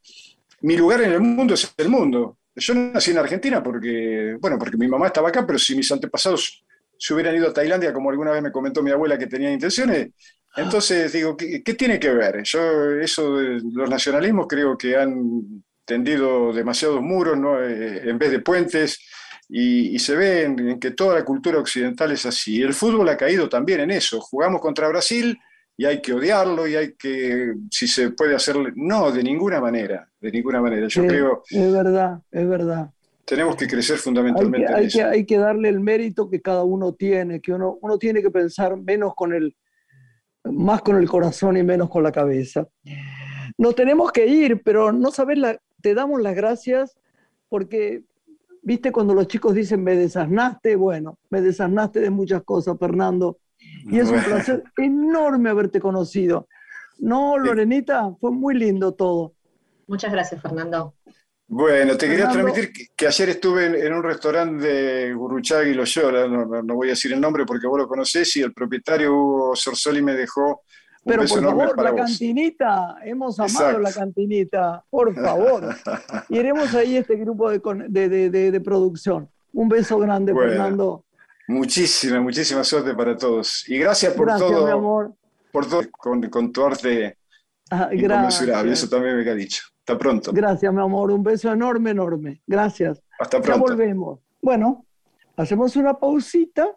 mi lugar en el mundo es el mundo. Yo nací en Argentina porque, bueno, porque mi mamá estaba acá, pero si mis antepasados se hubieran ido a Tailandia, como alguna vez me comentó mi abuela que tenía intenciones, entonces digo, ¿qué, tiene que ver? Yo, eso de los nacionalismos creo que han tendido demasiados muros ¿no? Eh, en vez de puentes y, se ve en, que toda la cultura occidental es así. El fútbol ha caído también en eso. Jugamos contra Brasil y hay que odiarlo y hay que, si se puede hacer, no, de ninguna manera, de ninguna manera. Yo creo... Es verdad, es verdad. Tenemos que crecer fundamentalmente. Hay que, hay que, darle el mérito que cada uno tiene, que uno, uno tiene que pensar menos con el, más con el corazón y menos con la cabeza. Nos tenemos que ir, pero no sabes, la, te damos las gracias porque ¿Viste cuando los chicos dicen me desasnaste? Bueno, me desasnaste de muchas cosas, Fernando. Y es un placer enorme haberte conocido. No, Lorenita, fue muy lindo todo. Muchas gracias, Fernando. Bueno, te quería transmitir que, ayer estuve en, un restaurante de Gurruchaga Loyola, no, no, voy a decir el nombre porque vos lo conocés, y el propietario Hugo Sorsoli me dejó pero por favor, la cantinita, hemos amado la cantinita, por favor. Y haremos ahí este grupo de, producción. Un beso grande, Fernando. Muchísima, muchísima suerte para todos. Y gracias por todo. Mi amor. Por todo con, tu arte ah, inconmensurable. Eso también me ha dicho. Hasta pronto. Gracias, mi amor. Un beso enorme, enorme. Gracias. Hasta pronto. Ya volvemos. Bueno, hacemos una pausita.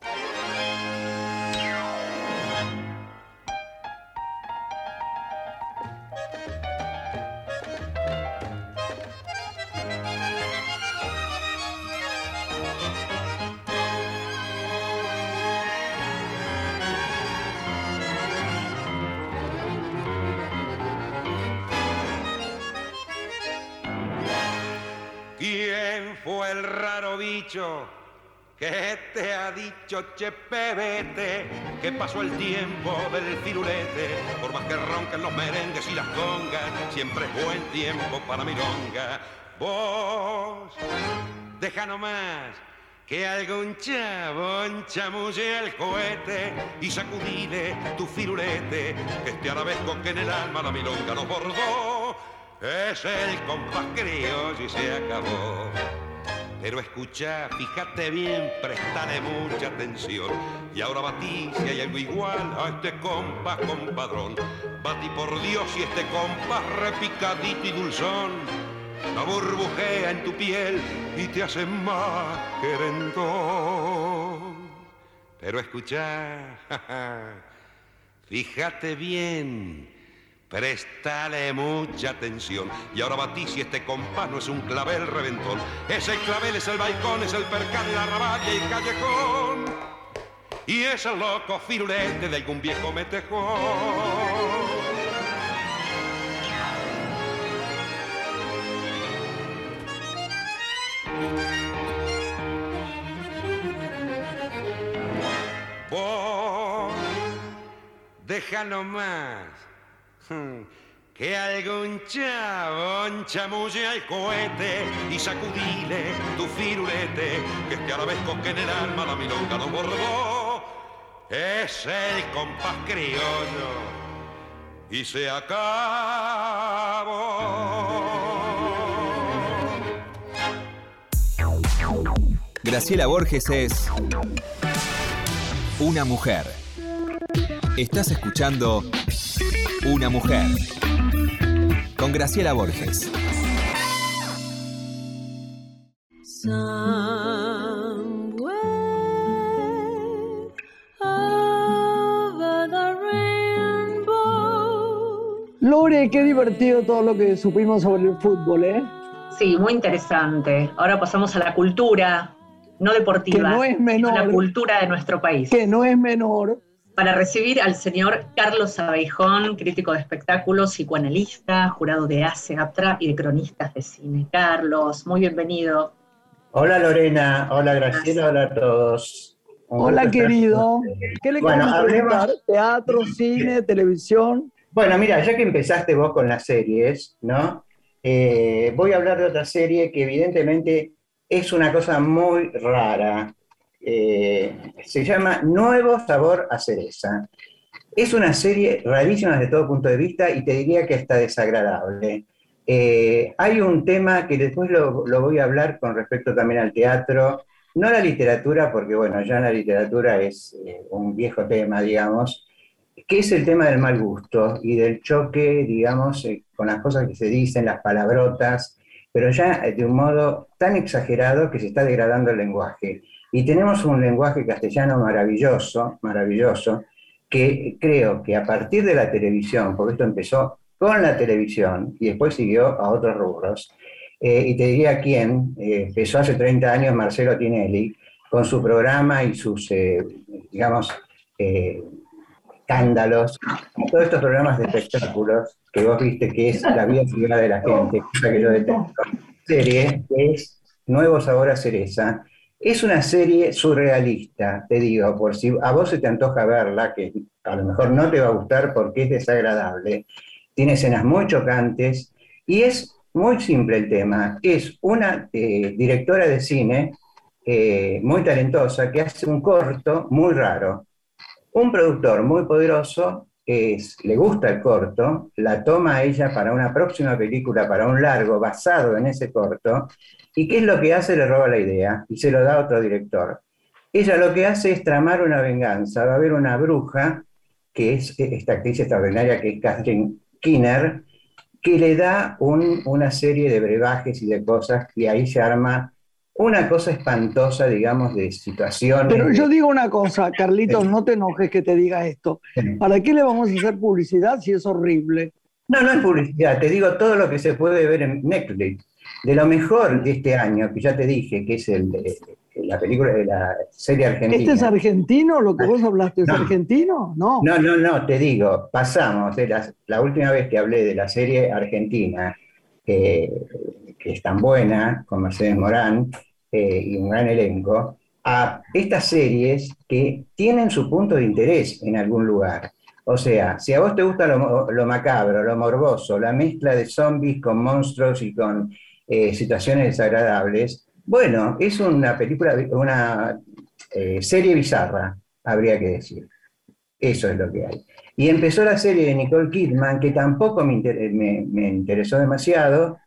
Raro bicho que te ha dicho che pebete que pasó el tiempo del firulete. Por más que ronquen los merengues y las congas siempre es buen tiempo para milonga. Vos deja nomás que algún chabón chamulle el cohete y sacudile tu firulete que este arabesco que en el alma la milonga nos bordó es el compás criollo y se acabó pero escucha, fíjate bien, prestale mucha atención. Y ahora batí si hay algo igual a este compás compadrón. Batí por Dios y este compás repicadito y dulzón. La burbujea en tu piel y te hace más querendón. Pero escucha, fíjate bien Préstale mucha atención. Y ahora batí si este compás no es un clavel reventón. Ese clavel es el balcón, es el percal, la raballa y el callejón. Y es el loco firulete de algún viejo metejón. Vos, déjalo más que algún chabón chamulle al cohete y sacudile tu firulete, que este arabesco que en el alma la milonga no bordó, es el compás criollo y se acabó. Graciela Borges es una mujer. Estás escuchando una mujer. Con Graciela Borges. Lore, qué divertido todo lo que supimos sobre el fútbol, ¿eh? Sí, muy interesante. Ahora pasamos a la cultura, no deportiva, que no es menor, la cultura de nuestro país. Que no es menor. Para recibir al señor Carlos Abeijón, crítico de espectáculos, psicoanalista, jurado de ACE, APTRA y de cronistas de cine. Carlos, muy bienvenido. Hola Lorena, hola Graciela, hola a todos. hola querido. ¿Qué le bueno, preguntar? ¿Teatro, cine, televisión? Bueno, mira, ya que empezaste vos con las series, ¿no? Eh, voy a hablar de otra serie que evidentemente es una cosa muy rara. Eh, se llama Nuevo Sabor a Cereza. Es una serie rarísima desde todo punto de vista y te diría que está desagradable. Eh, hay un tema que después lo, voy a hablar con respecto también al teatro, no a la literatura, porque bueno, ya la literatura es eh, un viejo tema, digamos, que es el tema del mal gusto y del choque, digamos, con las cosas que se dicen, las palabrotas, pero ya de un modo tan exagerado que se está degradando el lenguaje. Y tenemos un lenguaje castellano maravilloso, maravilloso, que creo que a partir de la televisión, porque esto empezó con la televisión y después siguió a otros rubros, eh, y te diría quién, eh, empezó hace 30 años Marcelo Tinelli, con su programa y sus, eh, digamos, escándalos, todos estos programas de espectáculos que vos viste que es la vida privada de la gente, cosa que yo detesto. Serie es Nuevo Sabor a Cereza, es una serie surrealista, te digo, por si a vos se te antoja verla, que a lo mejor no te va a gustar porque es desagradable, tiene escenas muy chocantes y es muy simple el tema. Es una eh, directora de cine eh, muy talentosa que hace un corto muy raro. Un productor muy poderoso es, le gusta el corto, la toma a ella para una próxima película, para un largo basado en ese corto, ¿Y qué es lo que hace? Le roba la idea y se lo da a otro director. Ella lo que hace es tramar una venganza. Va a haber una bruja, que es esta actriz extraordinaria que es Catherine Kinner, que le da una serie de brebajes y de cosas y ahí se arma una cosa espantosa, digamos, de situaciones. Pero yo digo una cosa, Carlitos, no te enojes que te diga esto. ¿Para qué le vamos a hacer publicidad si es horrible? No, no es publicidad, te digo todo lo que se puede ver en Netflix. De lo mejor de este año, que ya te dije, que es el de, la película de la serie argentina. ¿Este es argentino? ¿Lo que vos hablaste es argentino? No. No, no, no, te digo, pasamos de la, última vez que hablé de la serie argentina, es tan buena, con Mercedes Morán eh, y un gran elenco, a estas series que tienen su punto de interés en algún lugar. O sea, si a vos te gusta lo, lo macabro, lo morboso, la mezcla de zombies con monstruos y con eh, situaciones desagradables. Bueno, es una película, una eh, serie bizarra, habría que decir. Eso es lo que hay. Y empezó la serie de Nicole Kidman, que tampoco me, interesó demasiado,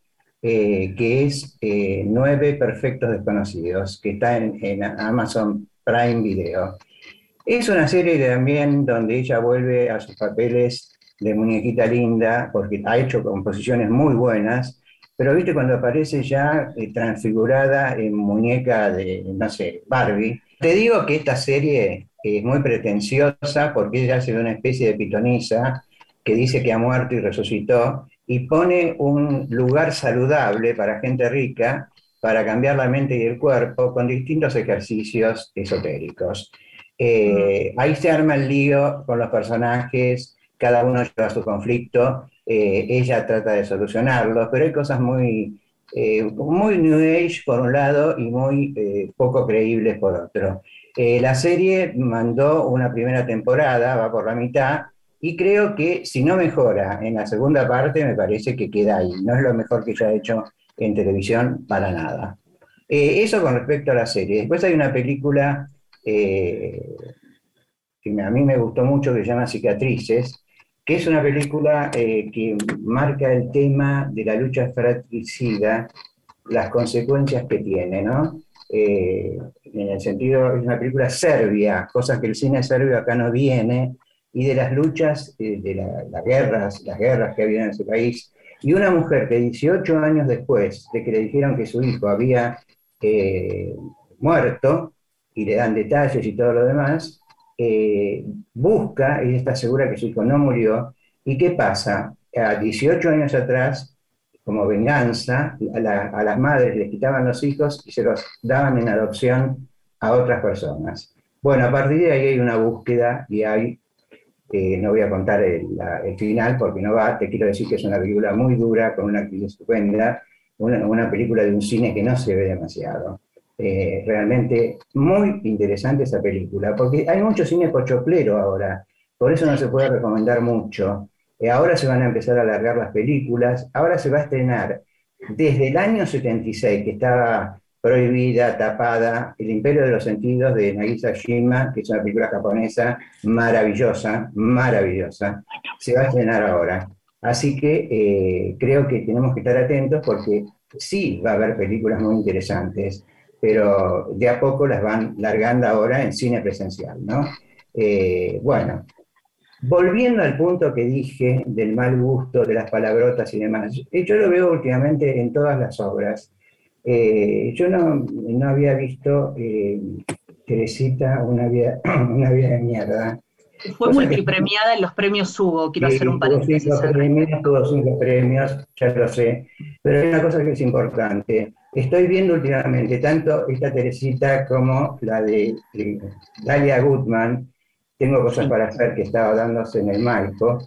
eh, que es Nueve Perfectos Desconocidos, que está en, en, Amazon Prime Video. Es una serie también donde ella vuelve a sus papeles de muñequita linda, porque ha hecho composiciones muy buenas, pero viste cuando aparece ya eh, transfigurada en muñeca de, no sé, Barbie. Te digo que esta serie es muy pretenciosa porque ella hace una especie de pitonisa que dice que ha muerto y resucitó y pone un lugar saludable para gente rica para cambiar la mente y el cuerpo con distintos ejercicios esotéricos. Eh, ahí se arma el lío con los personajes, cada uno lleva su conflicto eh, ella trata de solucionarlo, pero hay cosas muy, eh, muy New Age por un lado y muy poco creíbles por otro. la serie mandó una primera temporada, va por la mitad, y creo que si no mejora en la segunda parte, me parece que queda ahí. No es lo mejor que ya ha hecho en televisión para nada. eso con respecto a la serie. Después hay una película que a mí me gustó mucho que se llama Cicatrices, que es una película eh, que marca el tema de la lucha fratricida, las consecuencias que tiene, ¿no? Eh, en el sentido, es una película serbia, cosa que el cine serbio acá no viene, y de las luchas, eh, de las guerras, las guerras que había en ese país, y una mujer que 18 años después de que le dijeron que su hijo había eh, muerto y le dan detalles y todo lo demás, eh, busca, y está segura que su hijo no murió, ¿y qué pasa? A 18 años atrás, como venganza, a, las madres les quitaban los hijos y se los daban en adopción a otras personas. Bueno, a partir de ahí hay una búsqueda y hay, eh, no voy a contar el, final porque no va, te quiero decir que es una película muy dura, con una actriz estupenda, una, una película de un cine que no se ve demasiado. Eh, realmente muy interesante esa película, porque hay mucho cine pochoplero ahora, por eso no se puede recomendar mucho. Eh, ahora se van a empezar a alargar las películas, ahora se va a estrenar desde el año 76, que estaba prohibida, tapada, El Imperio de los Sentidos de Nagisa Shima, que es una película japonesa maravillosa, maravillosa, se va a estrenar ahora. Así que eh, creo que tenemos que estar atentos porque sí va a haber películas muy interesantes pero de a poco las van largando ahora en cine presencial, ¿no? Eh, bueno, volviendo al punto que dije del mal gusto, de las palabrotas y demás, eh, yo lo veo últimamente en todas las obras. Eh, yo no, no, había visto Teresita, una vida, una vida de mierda. Fue multipremiada en los premios Hugo, quiero hacer un paréntesis. Tuvo cinco premios, tuvo cinco premios, ya lo sé. Pero hay una cosa que es importante. Estoy viendo últimamente tanto esta Teresita como la de, Dalia Goodman, tengo cosas para hacer que estaba dándose en el Maipo,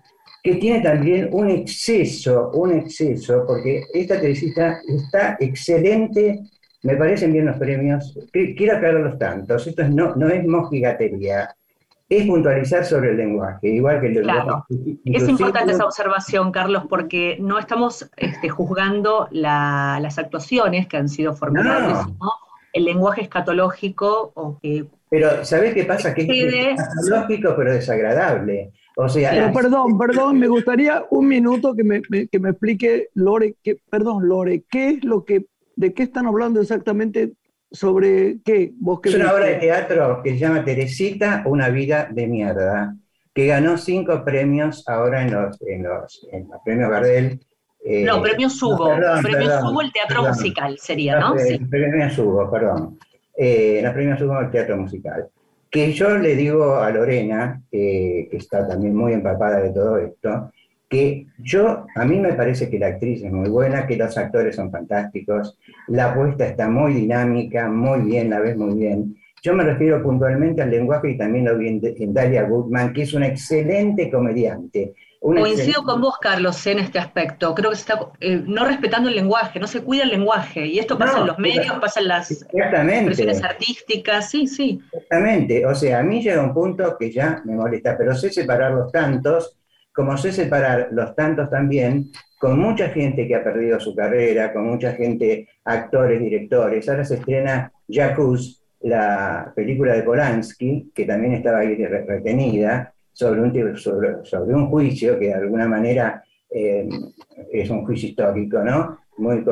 que tiene también un exceso, un exceso, porque esta Teresita está excelente, me parecen bien los premios, quiero aclararlos tantos, esto no, no es mojigatería, es puntualizar sobre el lenguaje, igual que el claro. Es importante esa observación, Carlos, porque no estamos este, juzgando las actuaciones que han sido formadas, sino el lenguaje escatológico o que... Pero, ¿sabés qué pasa? Que es escatológico, pero desagradable. O sea, pero perdón, perdón, me gustaría un minuto que me, que me explique, Lore, que, perdón, Lore, ¿qué es lo que, de qué están hablando exactamente sobre qué? ¿Vos es una obra de teatro que se llama Teresita, una vida de mierda, que ganó cinco premios ahora en los, en los, en los premios Gardel. Eh, no, premios Hugo. premios Hugo el teatro musical sería, ¿no? sí. Premios Hugo, perdón. Eh, los premios Hugo el teatro musical. Que yo le digo a Lorena, que está también muy empapada de todo esto, que yo, a mí me parece que la actriz es muy buena, que los actores son fantásticos, la apuesta está muy dinámica, muy bien, la ves muy bien. Yo me refiero puntualmente al lenguaje y también lo vi en, Dalia Goodman, que es una excelente comediante. Coincido con vos, Carlos, en este aspecto. Creo que se está eh, no respetando el lenguaje, no se cuida el lenguaje. Y esto pasa en los medios, pasa en las expresiones artísticas, sí, sí. Exactamente. O sea, a mí llega un punto que ya me molesta, pero sé separar los tantos como sé separar los tantos también, con mucha gente que ha perdido su carrera, con mucha gente, actores, directores. Ahora se estrena Jacuz, la película de Polanski, que también estaba ahí retenida, sobre un, sobre, un juicio que de alguna manera eh, es un juicio histórico, ¿no? Muy,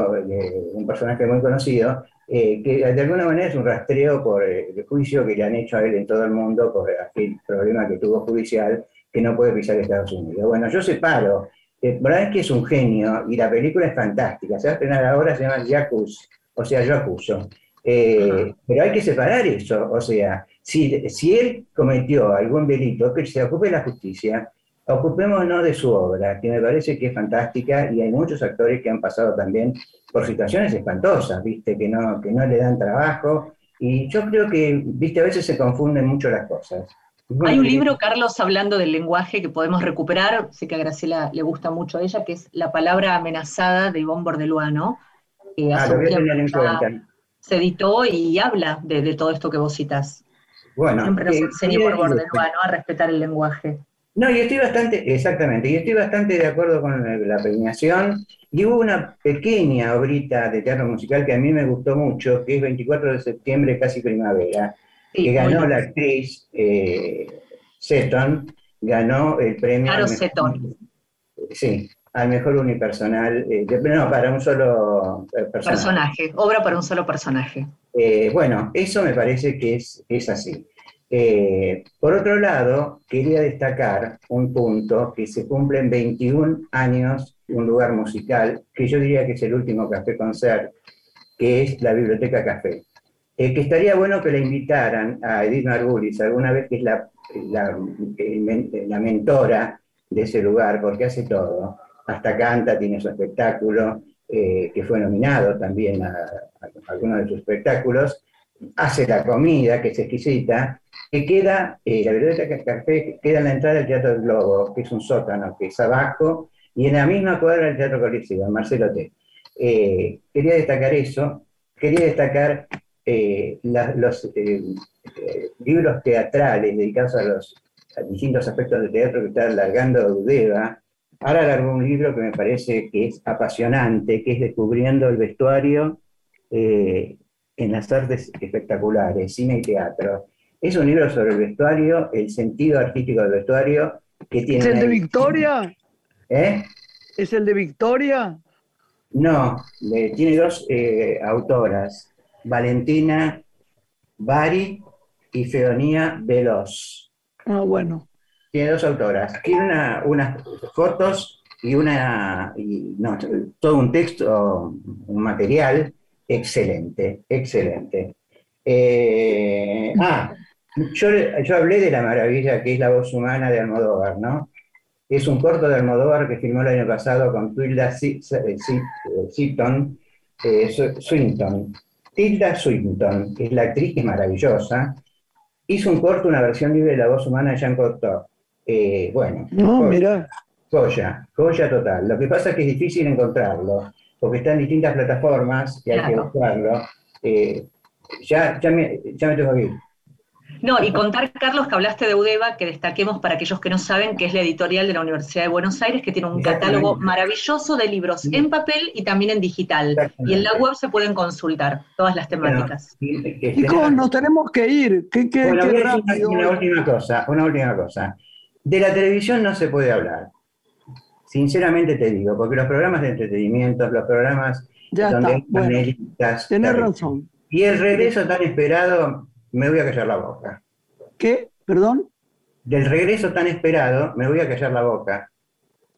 un personaje muy conocido, eh, que de alguna manera es un rastreo por el juicio que le han hecho a él en todo el mundo por aquel problema que tuvo judicial que no puede pisar Estados Unidos. Bueno, yo separo. Eh, que es un genio y la película es fantástica. Se va a estrenar ahora, se llama Jacuz, o sea, yo acuso. Eh, pero hay que separar eso. O sea, si, si él cometió algún delito, que se ocupe la justicia, ocupémonos de su obra, que me parece que es fantástica y hay muchos actores que han pasado también por situaciones espantosas, ¿viste? Que no, que no le dan trabajo. Y yo creo que, ¿viste? A veces se confunden mucho las cosas. Hay un libro, Carlos, hablando del lenguaje que podemos recuperar, sé que a Graciela le gusta mucho a ella, que es La palabra amenazada de Ivonne Bordeluano. ah, se editó y habla de, todo esto que vos citas. Bueno, Siempre nos enseñó por Bordeluano a respetar el lenguaje. No, y estoy bastante, exactamente, y estoy bastante de acuerdo con la premiación. Y hubo una pequeña obrita de teatro musical que a mí me gustó mucho, que es 24 de septiembre, casi primavera, que ganó la actriz eh, Seton, ganó el premio. Claro, Seton. Sí, al mejor unipersonal, eh, no, para un solo eh, personaje. personaje. Obra para un solo personaje. Eh, bueno, eso me parece que es, es así. Por otro lado, quería destacar un punto que se cumplen 21 años un lugar musical, que yo diría que es el último café concert que es la Biblioteca Café. Eh, que estaría bueno que la invitaran a Edith Margulis alguna vez, que es la, la, mentora de ese lugar, porque hace todo. Hasta canta, tiene su espectáculo, eh, que fue nominado también a, a, algunos de sus espectáculos. Hace la comida, que es exquisita, que queda, eh, la biblioteca Café queda en la entrada del Teatro del Globo, que es un sótano, que es abajo, y en la misma cuadra del Teatro Coliseo, Marcelo T. Eh, quería destacar eso, quería destacar eh, los libros teatrales dedicados a los distintos aspectos del teatro que está alargando Udeva. Ahora alargó un libro que me parece que es apasionante, que es Descubriendo el vestuario en las artes espectaculares, cine y teatro. Es un libro sobre el vestuario, el sentido artístico del vestuario que tiene... ¿Es el de Victoria? ¿Eh? ¿Es el de Victoria? No, tiene dos eh, autoras, Valentina Bari y Feonía Veloz. Ah, bueno. Tiene dos autoras. Tiene unas fotos y una, no, todo un texto, un material excelente, excelente. Eh, ah, yo, hablé de la maravilla que es la voz humana de Almodóvar, ¿no? Es un corto de Almodóvar que filmó el año pasado con Tilda Swinton, eh, Swinton. Tilda Swinton, que es la actriz que es maravillosa, hizo un corto, una versión libre de la voz humana de Jean Cocteau. Eh, bueno, no, mira. joya, joya total. Lo que pasa es que es difícil encontrarlo, porque está en distintas plataformas y hay que buscarlo. Eh, ya, ya, me, ya me tengo que ir. No, y contar, Carlos, que hablaste de Udeva, que destaquemos para aquellos que no saben, que es la editorial de la Universidad de Buenos Aires, que tiene un catálogo maravilloso de libros en papel y también en digital. Y en la web se pueden consultar todas las temáticas. Chicos, nos tenemos que ir. ¿Qué, qué, rápido. Una, última cosa, una última cosa. De la televisión no se puede hablar. Sinceramente te digo, porque los programas de entretenimiento, los programas donde hay panelistas. Tienes razón. Y el regreso tan esperado, me voy a callar la boca. ¿Qué? ¿Perdón? Del regreso tan esperado, me voy a callar la boca.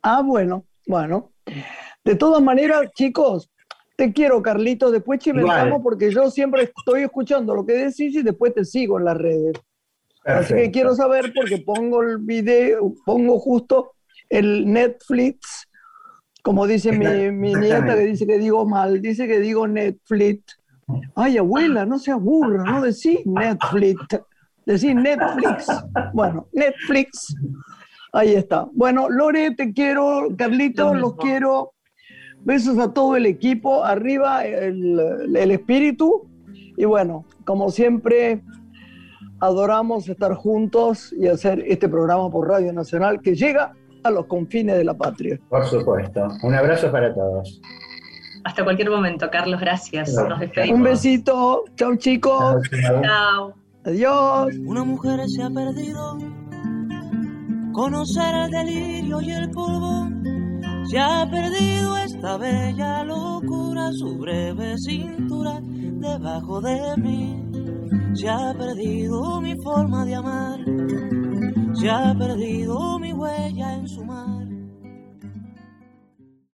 Ah, bueno, bueno. De todas maneras, chicos, te quiero, Carlito. Después chimentamos porque yo siempre estoy escuchando lo que decís y después te sigo en las redes. Así que quiero saber porque pongo el video, pongo justo el Netflix, como dice mi, mi nieta que dice que digo mal, dice que digo Netflix. Ay, abuela, no se aburra, no decís Netflix, decís Netflix. Bueno, Netflix. Ahí está. Bueno, Lore, te quiero, Carlito, los quiero. Besos a todo el equipo, arriba el, el espíritu. Y bueno, como siempre, adoramos estar juntos y hacer este programa por Radio Nacional que llega a los confines de la patria. Por supuesto. Un abrazo para todos. Hasta cualquier momento, Carlos, gracias. Nos despedimos. Un besito. Chau, chicos. Chao. Adiós. Una mujer se ha perdido. Conocer el delirio y el polvo. Se ha perdido esta bella locura, su breve cintura debajo de mí. Se ha perdido mi forma de amar. Se ha perdido mi huella en su mar.